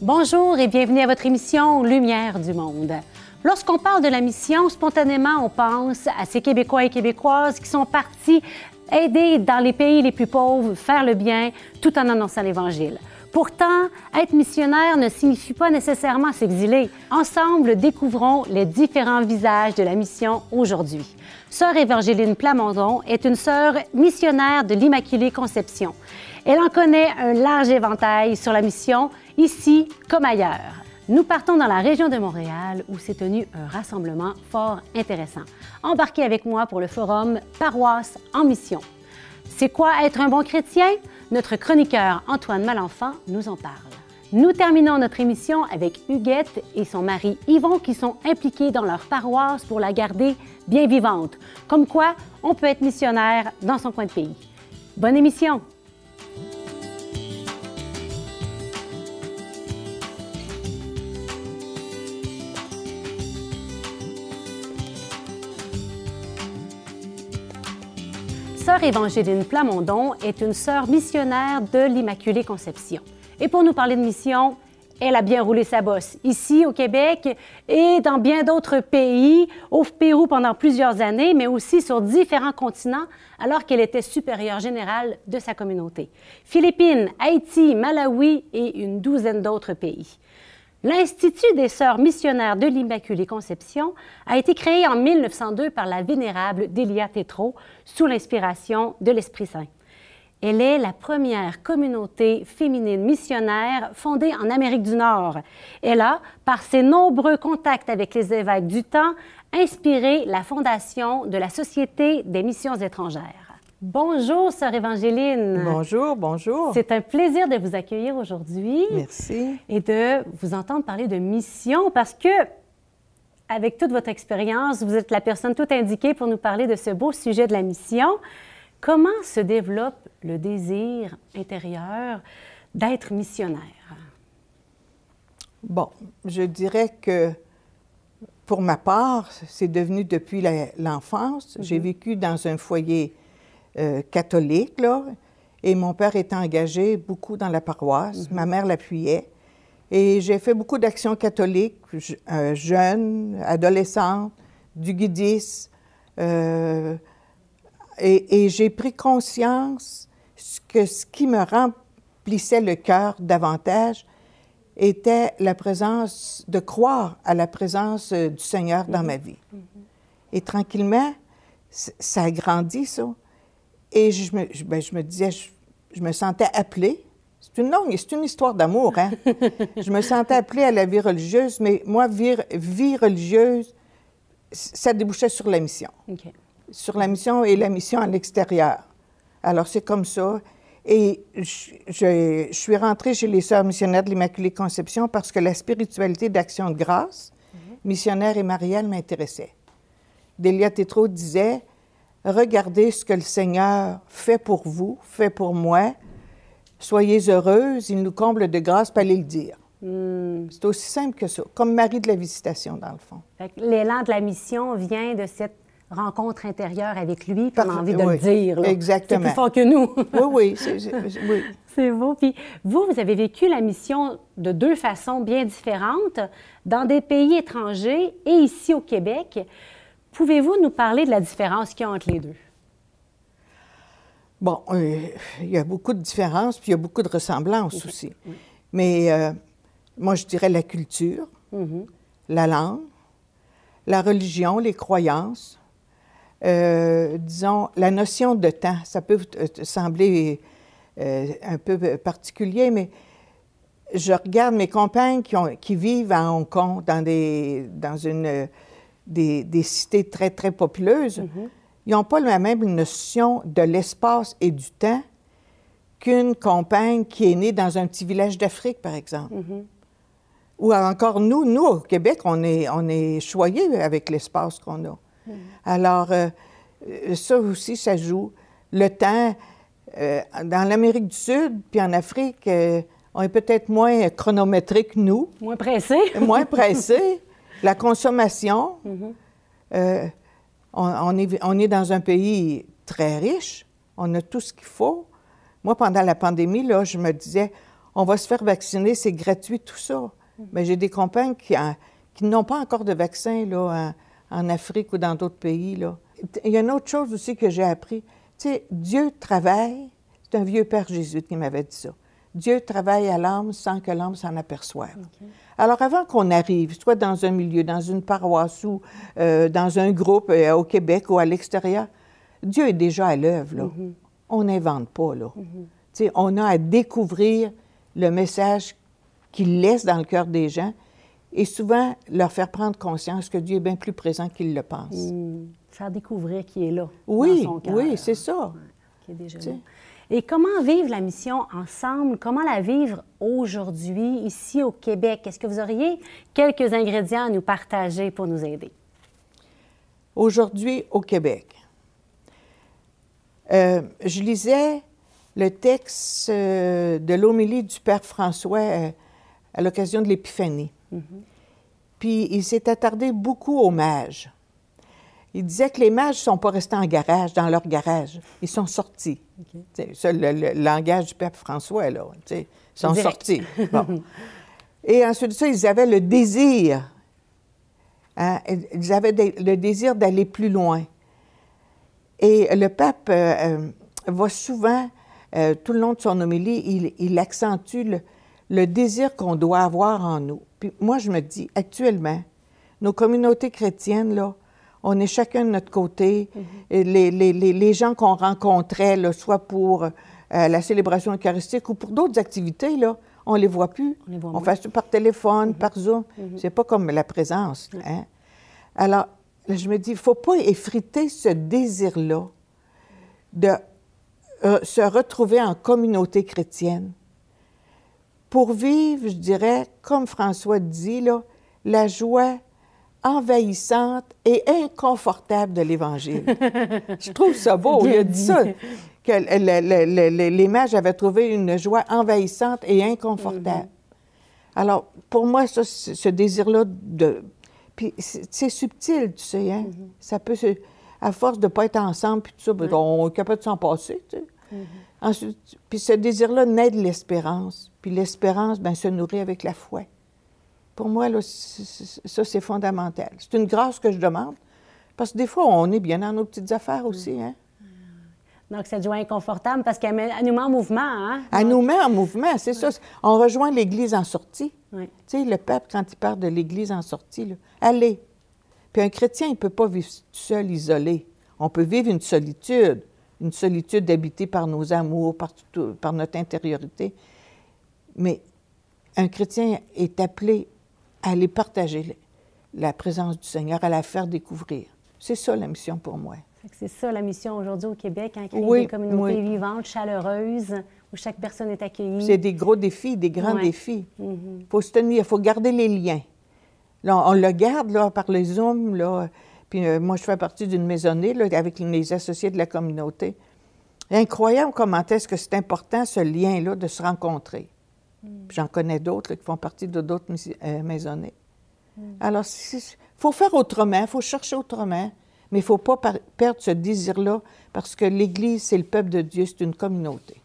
Bonjour et bienvenue à votre émission Lumière du monde. Lorsqu'on parle de la mission, spontanément, on pense à ces Québécois et Québécoises qui sont partis aider dans les pays les plus pauvres, faire le bien, tout en annonçant l'Évangile. Pourtant, être missionnaire ne signifie pas nécessairement s'exiler. Ensemble, découvrons les différents visages de la mission aujourd'hui. Sœur Évangeline Plamondon est une sœur missionnaire de l'Immaculée Conception. Elle en connaît un large éventail sur la mission, ici comme ailleurs. Nous partons dans la région de Montréal où s'est tenu un rassemblement fort intéressant. Embarquez avec moi pour le forum Paroisse en mission. C'est quoi être un bon chrétien? Notre chroniqueur Antoine Malenfant nous en parle. Nous terminons notre émission avec Huguette et son mari Yvon qui sont impliqués dans leur paroisse pour la garder bien vivante. Comme quoi, on peut être missionnaire dans son coin de pays. Bonne émission! Sœur Évangeline Plamondon est une sœur missionnaire de l'Immaculée Conception. Et pour nous parler de mission, elle a bien roulé sa bosse, ici au Québec et dans bien d'autres pays, au Pérou pendant plusieurs années, mais aussi sur différents continents, alors qu'elle était supérieure générale de sa communauté. Philippines, Haïti, Malawi et une douzaine d'autres pays. L'Institut des Sœurs missionnaires de l'Immaculée Conception a été créé en 1902 par la vénérable Delia Tétrault sous l'inspiration de l'Esprit Saint. Elle est la première communauté féminine missionnaire fondée en Amérique du Nord. Elle a, par ses nombreux contacts avec les évêques du temps, inspiré la fondation de la Société des missions étrangères. Bonjour, sœur Évangéline. Bonjour, bonjour. C'est un plaisir de vous accueillir aujourd'hui. Merci. Et de vous entendre parler de mission parce que, avec toute votre expérience, vous êtes la personne tout indiquée pour nous parler de ce beau sujet de la mission. Comment se développe le désir intérieur d'être missionnaire? Bon, je dirais que pour ma part, c'est devenu depuis l'enfance. J'ai vécu dans un foyer euh, catholique, là, et mon père était engagé beaucoup dans la paroisse. Ma mère l'appuyait. Et j'ai fait beaucoup d'actions catholiques, euh, jeune, adolescente, du guidisme. Euh, et, et j'ai pris conscience que ce qui me remplissait le cœur davantage était la présence, de croire à la présence du Seigneur dans ma vie. Et tranquillement, ça a grandi, ça. Et je me, ben, je me disais, je, me sentais appelée. C'est une longue, c'est une histoire d'amour, hein? je me sentais appelée à la vie religieuse, mais moi, vie, vie religieuse, ça débouchait sur la mission. Sur la mission et la mission à l'extérieur. Alors, c'est comme ça. Et je, je, suis rentrée chez les Sœurs missionnaires de l'Immaculée Conception parce que la spiritualité d'action de grâce, mhm. missionnaire et mariale, m'intéressait. Delia Tétrault disait regardez ce que le Seigneur fait pour vous, fait pour moi. Soyez heureuse, il nous comble de grâce, pas allez le dire. Hmm. C'est aussi simple que ça, comme Marie de la visitation, dans le fond. L'élan de la mission vient de cette rencontre intérieure avec lui, puis on a envie de le dire. Exactement. C'est plus fort que nous. oui, oui. oui. C'est beau. Puis vous, vous avez vécu la mission de deux façons bien différentes, dans des pays étrangers et ici au Québec. Pouvez-vous nous parler de la différence qu'il y a entre les deux? Bon, euh, il y a beaucoup de différences, puis il y a beaucoup de ressemblances aussi. Mais euh, moi, je dirais la culture, mm-hmm. la langue, la religion, les croyances, euh, disons, la notion de temps. Ça peut sembler un peu particulier, mais je regarde mes compagnes qui, ont, qui vivent à Hong Kong dans, des, dans une des, cités très, très populeuses, ils n'ont pas la même notion de l'espace et du temps qu'une compagne qui est née dans un petit village d'Afrique, par exemple. Ou encore nous, nous, au Québec, on est, on est choyés avec l'espace qu'on a. Alors, euh, ça aussi, ça joue. Le temps, euh, dans l'Amérique du Sud, puis en Afrique, euh, on est peut-être moins chronométrique que nous. Moins pressé. moins pressé. La consommation, mm-hmm. euh, on, est, on, est, dans un pays très riche, on a tout ce qu'il faut. Moi, pendant la pandémie, là, je me disais, on va se faire vacciner, c'est gratuit, tout ça. Mais j'ai des compagnes qui, qui n'ont pas encore de vaccin là, en, en Afrique ou dans d'autres pays. Là. Il y a une autre chose aussi que j'ai appris. Tu sais, Dieu travaille. C'est un vieux Père Jésus qui m'avait dit ça. Dieu travaille à l'âme sans que l'âme s'en aperçoive. Alors, avant qu'on arrive, soit dans un milieu, dans une paroisse ou euh, dans un groupe euh, au Québec ou à l'extérieur, Dieu est déjà à l'œuvre. là. Mm-hmm. On n'invente pas. Là. Sais, On a à découvrir le message qu'il laisse dans le cœur des gens et souvent leur faire prendre conscience que Dieu est bien plus présent qu'ils le pensent. Mm. Faire découvrir qui est là. Oui, dans son cœur. oui, c'est ça. qui est déjà Tu sais. là. Et comment vivre la mission ensemble? Comment la vivre aujourd'hui, ici au Québec? Est-ce que vous auriez quelques ingrédients à nous partager pour nous aider? Aujourd'hui au Québec. Euh, je lisais le texte euh, de l'homélie du Père François euh, à l'occasion de l'Épiphanie. Puis il s'est attardé beaucoup aux mages. Il disait que les mages ne sont pas restés en garage, dans leur garage. Ils sont sortis. C'est le, le langage du Père François, là. Ils sont Direct. sortis. Bon. Et ensuite de ça, ils avaient le désir. hein, ils avaient des- le désir d'aller plus loin. Et le pape euh, euh, va souvent, euh, tout le long de son homélie, il, il accentue le, le désir qu'on doit avoir en nous. Puis moi, je me dis, actuellement, nos communautés chrétiennes, là, on est chacun de notre côté. Les, les- les- les gens qu'on rencontrait, là, soit pour euh, la célébration eucharistique ou pour d'autres activités, là, on les voit plus. On les voit on fait ça par téléphone, par Zoom. C'est pas comme la présence. hein. Alors, là, je me dis, il ne faut pas effriter ce désir-là de euh, se retrouver en communauté chrétienne pour vivre, je dirais, comme François dit, là, la joie envahissante et inconfortable de l'Évangile. je trouve ça beau. Il a dit ça, que le- le- le- le- les mages avaient trouvé une joie envahissante et inconfortable. Alors, pour moi, ça, ce désir-là de... Puis c'est subtil, tu sais, hein? Ça peut se... À force de ne pas être ensemble, puis tout ça, ben, on est capable de s'en passer, tu sais. Ensuite, puis ce désir-là naît de l'espérance. Puis l'espérance, ben, se nourrit avec la foi. Pour moi, là, ça, c'est fondamental. C'est une grâce que je demande. Parce que des fois, on est bien dans nos petites affaires aussi, hein? Donc, cette joie inconfortable parce qu'elle nous met en mouvement, hein? Elle nous met en mouvement, c'est ça. On rejoint l'Église en sortie. Tu sais, le pape, quand il parle de l'Église en sortie, là, allez. Puis un chrétien, il ne peut pas vivre seul, isolé. On peut vivre une solitude, une solitude habitée par nos amours, par, tout- par notre intériorité. Mais un chrétien est appelé à aller partager la présence du Seigneur, à la faire découvrir. C'est ça la mission pour moi. C'est ça la mission aujourd'hui au Québec, hein, créer Oui, des communautés oui. vivantes, chaleureuses, où chaque personne est accueillie. C'est des gros défis, des grands Ouais. défis. Il faut se tenir, il faut garder les liens. Là, on le garde là, par les Zooms. Là. Puis euh, moi, je fais partie d'une maisonnée là, avec les associés de la communauté. Incroyable comment est-ce que c'est important, ce lien-là, de se rencontrer. Puis J'en connais d'autres qui font partie de d'autres euh, maisonnées. Alors, il faut faire autrement, il faut chercher autrement, mais il ne faut pas perdre ce désir-là parce que l'Église, c'est le peuple de Dieu, c'est une communauté.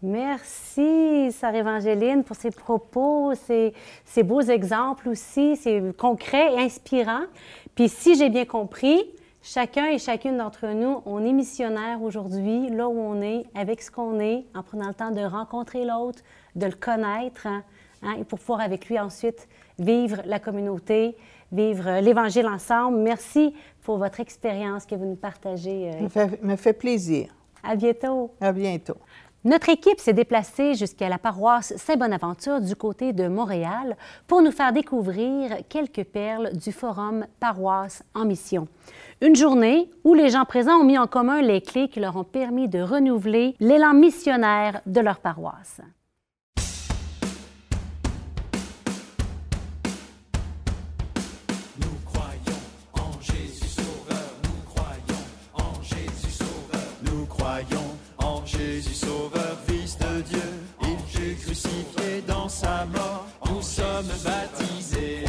Merci, Sœur Évangéline, pour ces propos, ces, ces beaux exemples aussi, c'est concret et inspirant. Puis si j'ai bien compris, chacun et chacune d'entre nous, on est missionnaire aujourd'hui, là où on est, avec ce qu'on est, en prenant le temps de rencontrer l'autre, de le connaître, hein, hein, et pour pouvoir avec lui ensuite vivre la communauté, vivre l'Évangile ensemble. Merci pour votre expérience que vous nous partagez. euh. Me fait, me fait plaisir. À bientôt. À bientôt. Notre équipe s'est déplacée jusqu'à la paroisse Saint-Bonaventure du côté de Montréal pour nous faire découvrir quelques perles du forum Paroisse en mission. Une journée où les gens présents ont mis en commun les clés qui leur ont permis de renouveler l'élan missionnaire de leur paroisse. Croyons en Jésus Sauveur, Fils de Dieu. Il fut crucifié dans sa mort, nous sommes baptisés.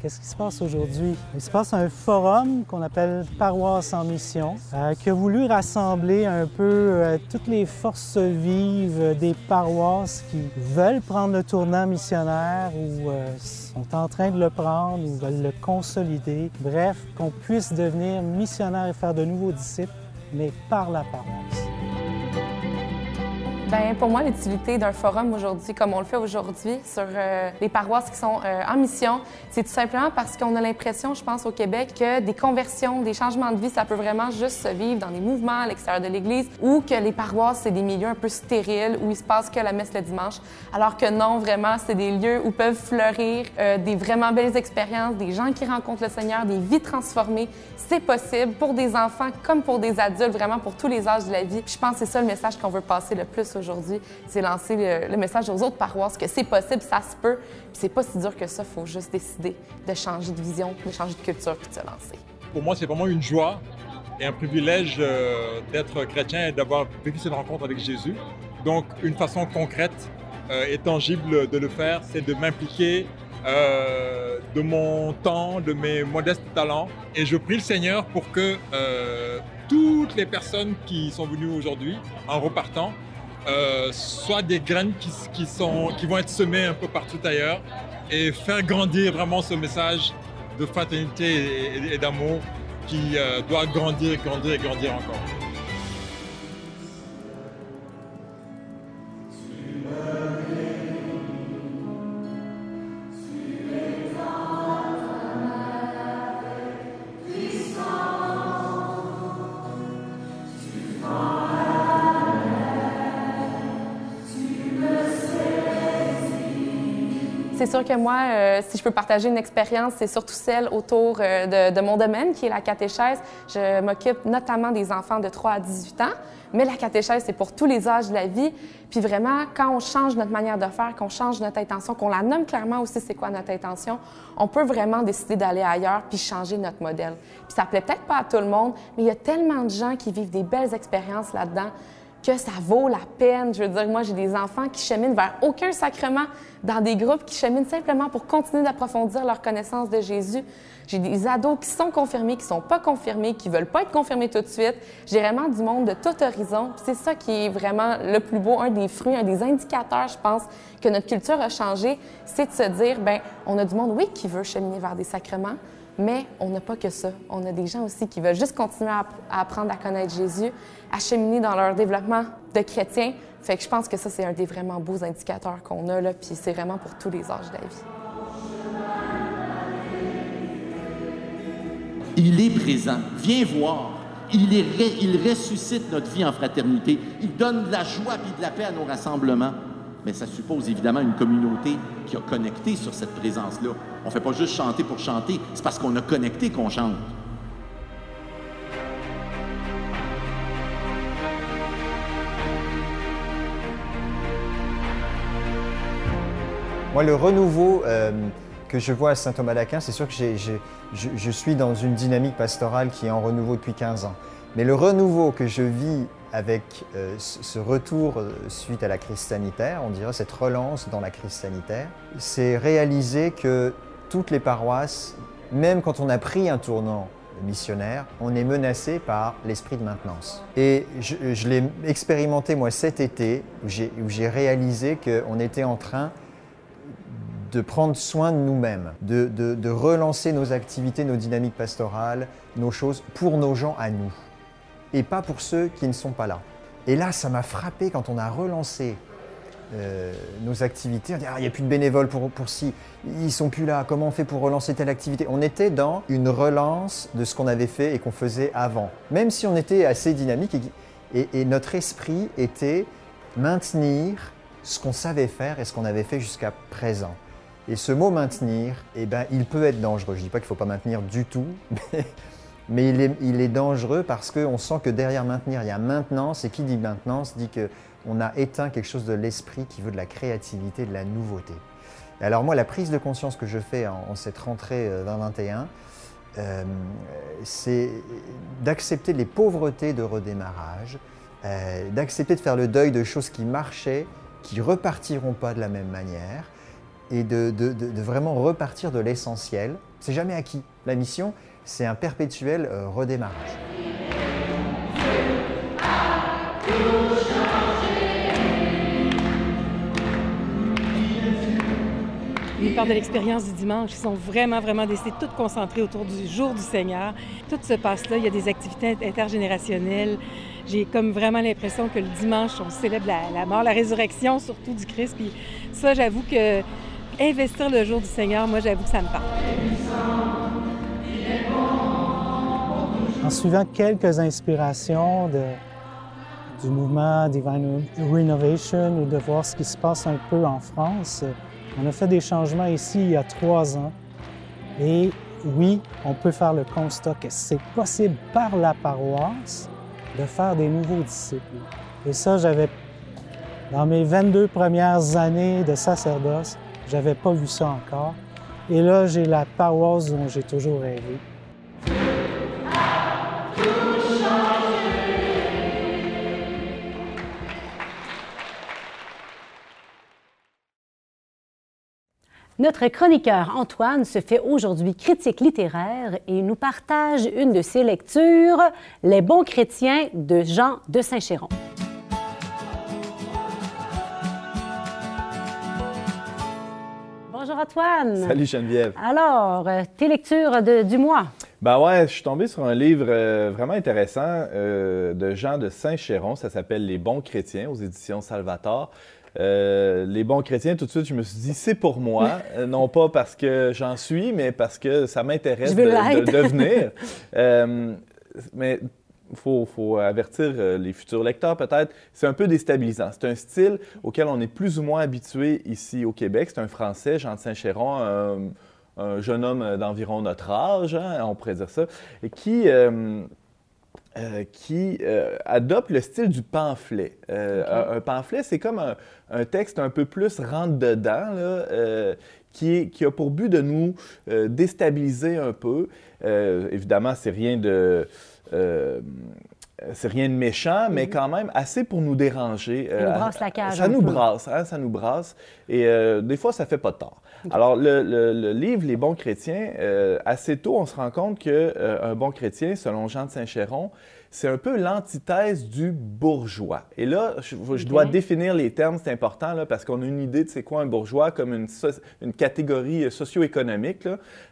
Qu'est-ce qui se passe aujourd'hui? Il se passe un forum qu'on appelle Paroisse en mission, euh, qui a voulu rassembler un peu euh, toutes les forces vives des paroisses qui veulent prendre le tournant missionnaire ou euh, sont en train de le prendre ou veulent le consolider. Bref, qu'on puisse devenir missionnaire et faire de nouveaux disciples, mais par la paroisse. Bien, pour moi, l'utilité d'un forum aujourd'hui, comme on le fait aujourd'hui sur euh, les paroisses qui sont euh, en mission, c'est tout simplement parce qu'on a l'impression, je pense, au Québec, que des conversions, des changements de vie, ça peut vraiment juste se vivre dans des mouvements à l'extérieur de l'Église ou que les paroisses, c'est des milieux un peu stériles où il se passe que la messe le dimanche. Alors que non, vraiment, c'est des lieux où peuvent fleurir euh, des vraiment belles expériences, des gens qui rencontrent le Seigneur, des vies transformées. C'est possible pour des enfants comme pour des adultes, vraiment pour tous les âges de la vie. Je pense que c'est ça le message qu'on veut passer le plus aujourd'hui, c'est lancer le, message aux autres paroisses que c'est possible, ça se peut, puis c'est pas si dur que ça, faut juste décider de changer de vision, de changer de culture puis de se lancer. Pour moi, c'est vraiment une joie et un privilège euh, d'être chrétien et d'avoir vécu cette rencontre avec Jésus. Donc, une façon concrète euh, et tangible de le faire, c'est de m'impliquer euh, de mon temps, de mes modestes talents. Et je prie le Seigneur pour que toutes les personnes qui sont venues aujourd'hui, en repartant, euh, soient des graines qui, vont être semées un peu partout ailleurs et faire grandir vraiment ce message de fraternité et d'amour qui euh, doit grandir, grandir et grandir encore. C'est sûr que moi, euh, si je peux partager une expérience, c'est surtout celle autour euh, de, de mon domaine, qui est la catéchèse. Je m'occupe notamment des enfants de 3 à 18 ans, mais la catéchèse, c'est pour tous les âges de la vie. Puis vraiment, quand on change notre manière de faire, qu'on change notre intention, qu'on la nomme clairement aussi c'est quoi notre intention, on peut vraiment décider d'aller ailleurs puis changer notre modèle. Puis ça plaît peut-être pas à tout le monde, mais il y a tellement de gens qui vivent des belles expériences là-dedans que ça vaut la peine. Je veux dire, moi, j'ai des enfants qui cheminent vers aucun sacrement dans des groupes qui cheminent simplement pour continuer d'approfondir leur connaissance de Jésus. J'ai des ados qui sont confirmés, qui sont pas confirmés, qui veulent pas être confirmés tout de suite. J'ai vraiment du monde de tout horizon. C'est ça qui est vraiment le plus beau, un des fruits, un des indicateurs, je pense, que notre culture a changé, c'est de se dire, ben, on a du monde, oui, qui veut cheminer vers des sacrements, mais on n'a pas que ça. On a des gens aussi qui veulent juste continuer à, apprendre à connaître Jésus, à cheminer dans leur développement de chrétien. Fait que je pense que ça, c'est un des vraiment beaux indicateurs qu'on a, là, puis c'est vraiment pour tous les âges de la vie. Il est présent. Viens voir. Il, il ressuscite notre vie en fraternité. Il donne de la joie et de la paix à nos rassemblements. Mais ça suppose évidemment une communauté qui a connecté sur cette présence-là. On ne fait pas juste chanter pour chanter, c'est parce qu'on a connecté qu'on chante. Moi, le renouveau euh, que je vois à Saint-Thomas d'Aquin, c'est sûr que je, je suis dans une dynamique pastorale qui est en renouveau depuis 15 ans. Mais le renouveau que je vis avec euh, ce retour euh, suite à la crise sanitaire, on dirait cette relance dans la crise sanitaire, c'est réaliser que toutes les paroisses, même quand on a pris un tournant missionnaire, on est menacé par l'esprit de maintenance. Et je, l'ai expérimenté moi cet été, où j'ai réalisé qu'on était en train de prendre soin de nous-mêmes, de relancer nos activités, nos dynamiques pastorales, nos choses pour nos gens à nous, et pas pour ceux qui ne sont pas là. Et là, ça m'a frappé quand on a relancé euh, nos activités. On dit, ah, il n'y a plus de bénévoles pour, pour ci, ils sont plus là, comment on fait pour relancer telle activité? On était dans une relance de ce qu'on avait fait et qu'on faisait avant, même si on était assez dynamique et, et- notre esprit était maintenir ce qu'on savait faire et ce qu'on avait fait jusqu'à présent. Et ce mot maintenir, eh ben, il peut être dangereux. Je ne dis pas qu'il ne faut pas maintenir du tout, mais il, est, dangereux parce qu'on sent que derrière maintenir, il y a maintenance. Et qui dit maintenance dit qu'on a éteint quelque chose de l'esprit qui veut de la créativité, de la nouveauté. Alors moi, la prise de conscience que je fais en, cette rentrée euh, 2021, euh, c'est d'accepter les pauvretés de redémarrage, euh, d'accepter de faire le deuil de choses qui marchaient, qui repartiront pas de la même manière, et de- de vraiment repartir de l'essentiel C'est jamais acquis. La mission, c'est un perpétuel euh, redémarrage. Ils parlent de l'expérience du dimanche. Ils sont vraiment, vraiment décidés, tout concentrés autour du jour du Seigneur. Tout se passe là. Il y a des activités intergénérationnelles. J'ai comme vraiment l'impression que le dimanche, on célèbre la, la, mort, la résurrection surtout du Christ. Puis ça, j'avoue que investir le jour du Seigneur, moi, j'avoue que ça me parle. Suivant quelques inspirations du mouvement Divine Renovation ou de voir ce qui se passe un peu en France, on a fait des changements ici il y a trois ans. Et oui, on peut faire le constat que c'est possible par la paroisse de faire des nouveaux disciples. Et ça, j'avais, dans mes 22 premières années de sacerdoce, j'avais pas vu ça encore. Et là, j'ai la paroisse dont j'ai toujours rêvé. Notre chroniqueur Antoine se fait aujourd'hui critique littéraire et nous partage une de ses lectures, Les bons chrétiens de Jean de Saint-Chéron. Antoine. Salut Geneviève. Alors, euh, tes lectures de, du mois? Ben ouais, je suis tombé sur un livre euh, vraiment intéressant euh, de Jean de Saint-Chéron. Ça s'appelle Les bons chrétiens aux éditions Salvator. Euh, les bons chrétiens, tout de suite, je me suis dit, c'est pour moi. Non pas parce que j'en suis, mais parce que ça m'intéresse de, de, devenir. mais faut, faut, avertir les futurs lecteurs peut-être, c'est un peu déstabilisant. C'est un style auquel on est plus ou moins habitué ici au Québec. C'est un Français, Jean de Saint-Chéron, un, un, jeune homme d'environ notre âge, hein, on pourrait dire ça, qui... Euh, euh, qui euh, adopte le style du pamphlet. Euh, okay. un, un, pamphlet, c'est comme un, un, texte un peu plus rentre-dedans, qui, est, qui, a pour but de nous déstabiliser un peu. évidemment, c'est rien de c'est rien de méchant, mais quand même assez pour nous déranger. Ça nous brasse la cage. Ça nous brasse, hein, ça nous brasse. Et euh, des fois, ça fait pas de tort. Okay. Alors, le, le, le, livre Les bons chrétiens, euh, assez tôt, on se rend compte qu'un euh, bon chrétien, selon Jean de Saint-Chéron, c'est un peu l'antithèse du bourgeois. Et là, je, je dois définir les termes, c'est important, là, parce qu'on a une idée de c'est quoi un bourgeois comme une, so une catégorie socio-économique.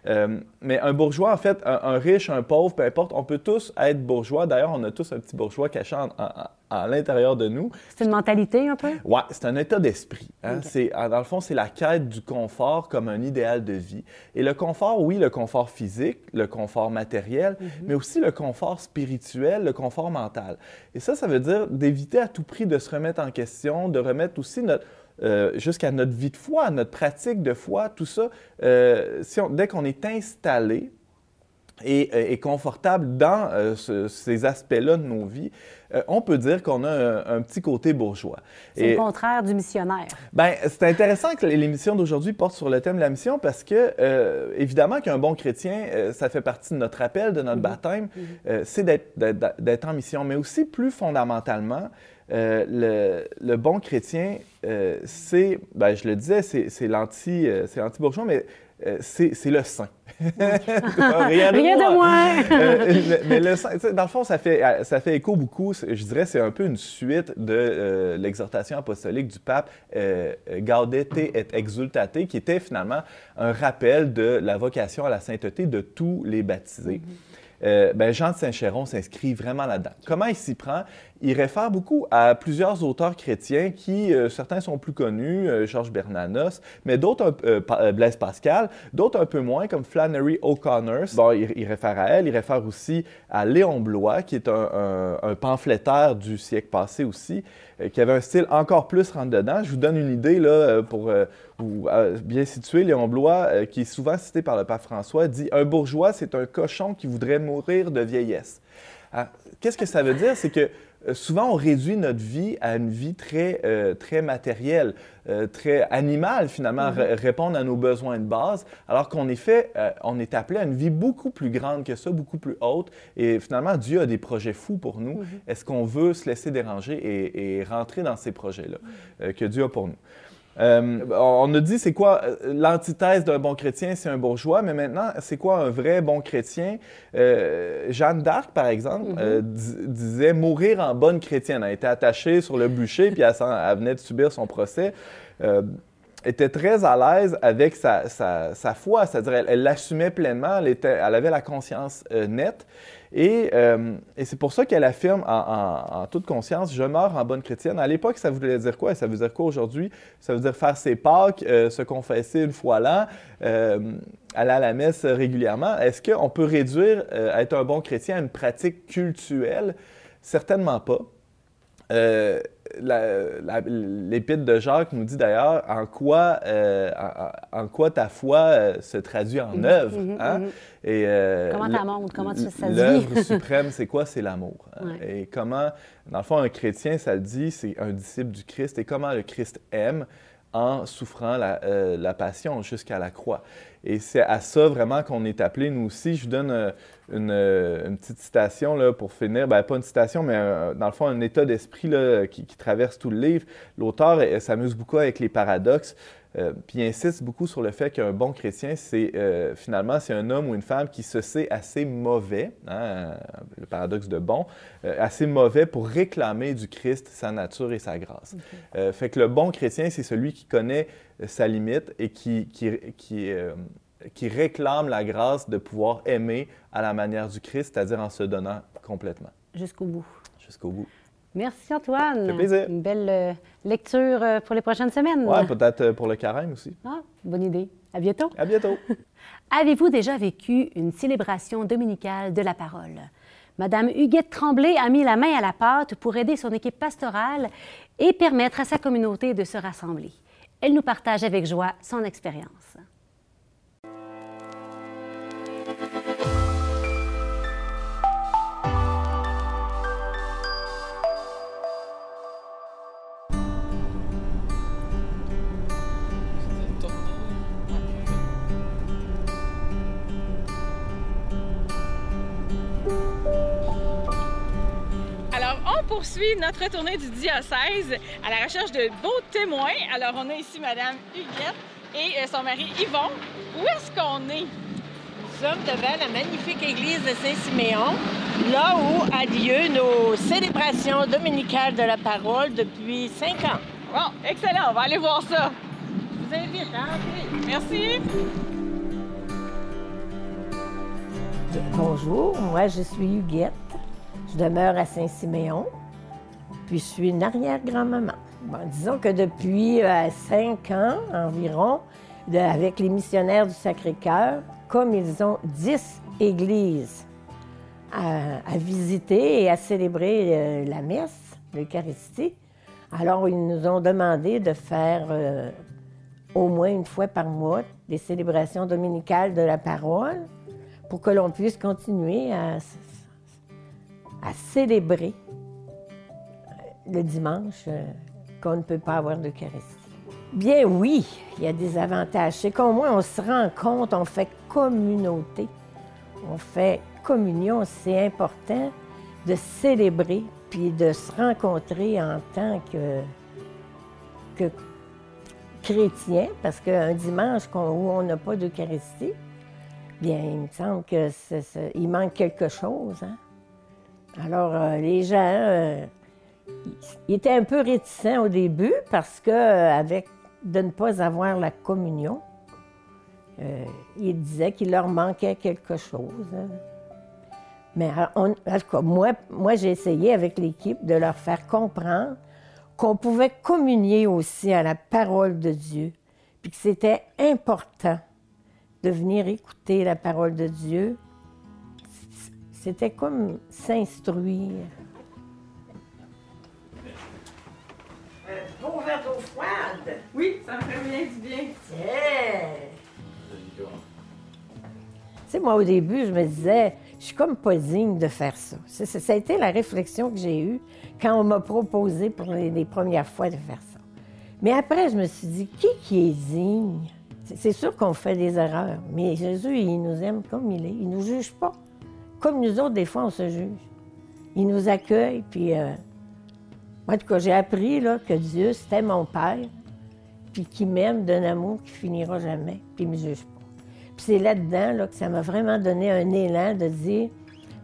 Euh, mais un bourgeois, en fait, un, un, riche, un pauvre, peu importe, on peut tous être bourgeois. D'ailleurs, on a tous un petit bourgeois caché en, en, à l'intérieur de nous. C'est une mentalité un peu? Oui, c'est un état d'esprit. Hein? Okay. Dans le fond, c'est la quête du confort comme un idéal de vie. Et le confort, oui, le confort physique, le confort matériel, mm -hmm. mais aussi le confort spirituel, le confort mental. Et ça, ça veut dire d'éviter à tout prix de se remettre en question, de remettre aussi notre, euh, jusqu'à notre vie de foi, notre pratique de foi, tout ça, euh, si on, dès qu'on est installé et, et, confortable dans euh, ce, ces aspects-là de nos vies, euh, on peut dire qu'on a un, un, petit côté bourgeois. C'est le contraire du missionnaire. Ben, c'est intéressant que l'émission d'aujourd'hui porte sur le thème de la mission parce que, euh, évidemment, qu'un bon chrétien, euh, ça fait partie de notre appel, de notre -hmm. baptême, -hmm. c'est d'être en mission, mais aussi plus fondamentalement, euh, le, le, bon chrétien, euh, c'est, ben, je le disais, c'est l'anti-bourgeois, mais euh, c'est le saint. Rien de Rien. De euh, mais le saint, dans le fond, ça fait, ça fait écho beaucoup, je dirais, c'est un peu une suite de euh, l'exhortation apostolique du pape euh, Gaudete et Exultate, qui était finalement un rappel de la vocation à la sainteté de tous les baptisés. Mm -hmm. Euh, ben Jean de Saint-Chéron s'inscrit vraiment là-dedans. Comment il s'y prend? Il réfère beaucoup à plusieurs auteurs chrétiens qui, euh, certains sont plus connus, euh, Georges Bernanos, mais d'autres, euh, Blaise Pascal, d'autres un peu moins, comme Flannery O'Connor. Bon, il, réfère à elle, il réfère aussi à Léon Blois, qui est un, un, pamphlétaire du siècle passé aussi, qui avait un style encore plus rentre-dedans. Je vous donne une idée, là, pour vous bien situer. Léon Blois, qui est souvent cité par le pape François, dit « Un bourgeois, c'est un cochon qui voudrait mourir de vieillesse. Ah, » Qu'est-ce que ça veut dire? C'est que souvent, on réduit notre vie à une vie très, euh, très matérielle, euh, très animale, finalement, mm -hmm. répondre à nos besoins de base, alors qu'on est fait, euh, on est appelé à une vie beaucoup plus grande que ça, beaucoup plus haute. Et finalement, Dieu a des projets fous pour nous. Mm -hmm. Est-ce qu'on veut se laisser déranger et, et, rentrer dans ces projets-là -hmm. que Dieu a pour nous? Euh, on a dit c'est quoi euh, l'antithèse d'un bon chrétien, c'est un bourgeois, mais maintenant, c'est quoi un vrai bon chrétien? Euh, Jeanne d'Arc, par exemple, euh, dis- disait mourir en bonne chrétienne. Elle était attachée sur le bûcher, puis elle, venait de subir son procès. Était très à l'aise avec sa, sa- sa foi, c'est-à-dire elle elle l'assumait pleinement, elle, était, elle avait la conscience euh, nette. Et, euh, et c'est pour ça qu'elle affirme en, toute conscience, je meurs en bonne chrétienne. À l'époque, ça voulait dire quoi? Ça veut dire quoi aujourd'hui? Ça veut dire faire ses Pâques, euh, se confesser une fois l'an, euh, aller à la messe régulièrement. Est-ce qu'on peut réduire être un bon chrétien à une pratique cultuelle? Certainement pas. Euh, L'épître de Jacques nous dit d'ailleurs en quoi, euh, en, en quoi ta foi euh, se traduit en Mhm, œuvre. mhm, hein? mhm. Et, Comment ça montre? Comment tu- ça L'œuvre suprême, c'est quoi? C'est l'amour. hein. Ouais. Et comment, dans le fond, un chrétien, ça le dit, c'est un disciple du Christ. Et comment le Christ aime en souffrant la, euh, la passion jusqu'à la croix. Et c'est à ça vraiment qu'on est appelé, nous aussi. Je vous donne euh, une, euh, une petite citation là, pour finir. Ben, pas une citation, mais euh, dans le fond, un état d'esprit qui, qui traverse tout le livre. L'auteur euh, s'amuse beaucoup avec les paradoxes. euh, puis il insiste beaucoup sur le fait qu'un bon chrétien, c'est euh, finalement c'est un homme ou une femme qui se sait assez mauvais, hein, le paradoxe de bon, euh, assez mauvais pour réclamer du Christ sa nature et sa grâce. Fait que le bon chrétien, c'est celui qui connaît sa limite et qui, qui, qui, qui réclame la grâce de pouvoir aimer à la manière du Christ, c'est-à-dire en se donnant complètement, Jusqu'au bout. jusqu'au bout. Merci Antoine. Ça fait plaisir. Une belle euh, lecture euh, pour les prochaines semaines. Ouais, peut-être euh, pour le carême aussi. Ah, bonne idée. À bientôt. À bientôt. Avez-vous déjà vécu une célébration dominicale de la parole? Madame Huguette Tremblay a mis la main à la pâte pour aider son équipe pastorale et permettre à sa communauté de se rassembler. Elle nous partage avec joie son expérience. Poursuit notre tournée du diocèse à la recherche de beaux témoins. Alors, on a ici Madame Huguette et euh, son mari Yvon. Où est-ce qu'on est? Nous sommes devant la magnifique église de Saint-Siméon, là où a lieu nos célébrations dominicales de la parole depuis cinq ans. Bon, excellent, on va aller voir ça. Je vous invite à entrer. Merci. Bonjour, moi je suis Huguette. Je demeure à Saint-Siméon, puis je suis une arrière-grand-maman. Disons que depuis euh, cinq ans environ, avec les missionnaires du Sacré-Cœur, comme ils ont dix églises à, visiter et à célébrer euh, la messe, l'Eucharistie, alors ils nous ont demandé de faire euh, au moins une fois par mois des célébrations dominicales de la parole pour que l'on puisse continuer à, célébrer le dimanche euh, qu'on ne peut pas avoir d'Eucharistie. Bien oui, il y a des avantages. C'est qu'au moins on se rend compte, on fait communauté, on fait communion. C'est important de célébrer puis de se rencontrer en tant que, chrétien, parce qu'un dimanche où on n'a pas d'Eucharistie, bien, il me semble que manque quelque chose. hein. Alors, euh, les gens, euh, ils étaient un peu réticents au début parce que, euh, avec de ne pas avoir la communion, euh, ils disaient qu'il leur manquait quelque chose. hein. Mais euh, en tout cas, moi, moi j'ai essayé avec l'équipe de leur faire comprendre qu'on pouvait communier aussi à la parole de Dieu, puis que c'était important de venir écouter la parole de Dieu. C'était comme s'instruire. Froide. Oui, ça me fait bien du bien. Tu sais, moi, au début, je me disais, je suis comme pas digne de faire ça. Ça, ça- ça a été la réflexion que j'ai eue quand on m'a proposé pour les, les premières fois de faire ça. Mais après, je me suis dit, qui qui est digne? C'est- C'est sûr qu'on fait des erreurs, mais Jésus, il nous aime comme il est. Il nous juge pas. Comme nous autres, des fois, on se juge. Il nous accueille, puis... euh, en tout cas, j'ai appris là, que Dieu, c'était mon Père, puis qui m'aime d'un amour qui finira jamais, puis il me juge pas. Puis c'est là-dedans là, que ça m'a vraiment donné un élan de dire,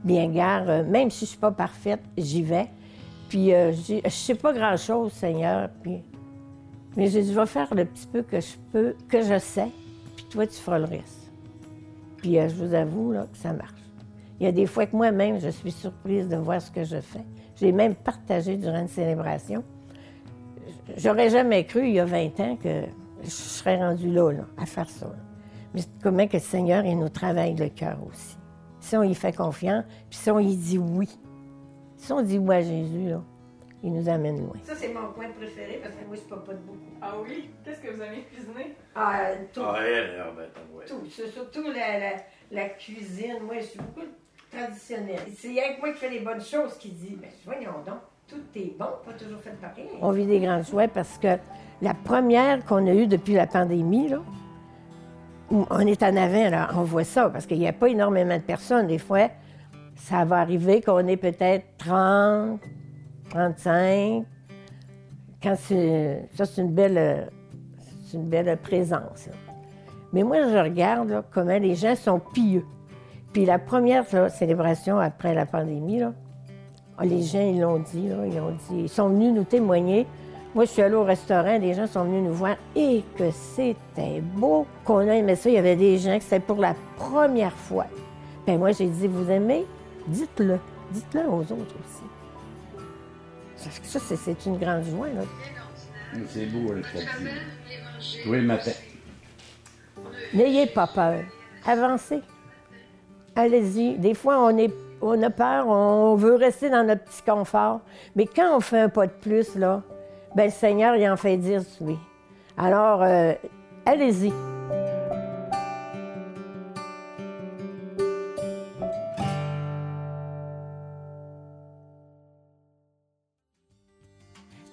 bien gare, euh, même si je suis pas parfaite, j'y vais. Puis euh, je sais pas grand-chose, Seigneur, puis... Mais j'ai dit, vais faire le petit peu que je peux, que je sais, puis toi, tu feras le reste. Puis euh, je vous avoue là, que ça marche. Il y a des fois que moi-même, je suis surprise de voir ce que je fais. J'ai même partagé durant une célébration. J'aurais jamais cru, il y a 20 ans, que je serais rendue là, là, à faire ça. là. Mais c'est comment que le Seigneur, il nous travaille le cœur aussi. Si on y fait confiance, puis si on y dit oui. Si on dit oui à Jésus, là, il nous amène loin. Ça, c'est mon coin préféré parce que moi, je ne pas de beaucoup. Ah oui? Qu'est-ce que vous avez cuisiné? Ah, tout. Ah, elle, ben, attends, ouais. Tout. C'est surtout la, la, la cuisine. Moi, je suis beaucoup traditionnelle. C'est rien que moi qui fais les bonnes choses qui dit, ben voyons donc, tout est bon, pas toujours fait pareil. On vit des grandes joies parce que la première qu'on a eue depuis la pandémie, là, on est en avant, là, on voit ça, parce qu'il n'y a pas énormément de personnes. Des fois, ça va arriver qu'on est peut-être 30, 35. Quand ça, c'est une belle, une belle présence. Mais moi, je regarde comment les gens sont pieux. Puis la première là, célébration après la pandémie, là, ah, les gens, ils l'ont dit, là, ils ont dit, ils sont venus nous témoigner. Moi, je suis allée au restaurant, les gens sont venus nous voir et que c'était beau, qu'on a aimé ça. Il y avait des gens que c'était pour la première fois. Ben moi, j'ai dit, vous aimez? Dites-le. Dites-le aux autres aussi. Ça, fait que ça, c'est, c'est une grande joie, là. C'est beau, le tradition. Tous les matins. N'ayez pas peur. Avancez. Allez-y. Des fois, on, a peur, on veut rester dans notre petit confort. Mais quand on fait un pas de plus, là, ben, le Seigneur, il en fait dire oui. Alors, euh, allez-y.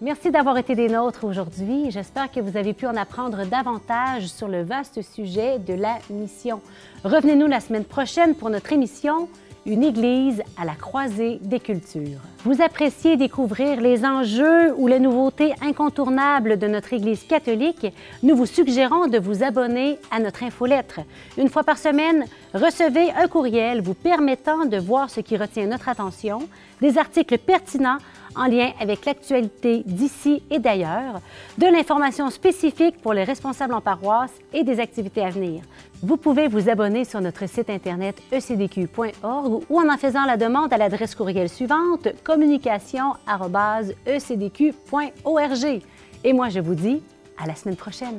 Merci d'avoir été des nôtres aujourd'hui. J'espère que vous avez pu en apprendre davantage sur le vaste sujet de la mission. Revenez-nous la semaine prochaine pour notre émission Une Église à la croisée des cultures. Vous appréciez découvrir les enjeux ou les nouveautés incontournables de notre Église catholique? Nous vous suggérons de vous abonner à notre infolettre. Une fois par semaine, recevez un courriel vous permettant de voir ce qui retient notre attention, des articles pertinents en lien avec l'actualité d'ici et d'ailleurs, de l'information spécifique pour les responsables en paroisse et des activités à venir. Vous pouvez vous abonner sur notre site internet E ecdq.org ou en en faisant la demande à l'adresse courriel suivante communication@ecdq.org. Et moi, je vous dis à la semaine prochaine.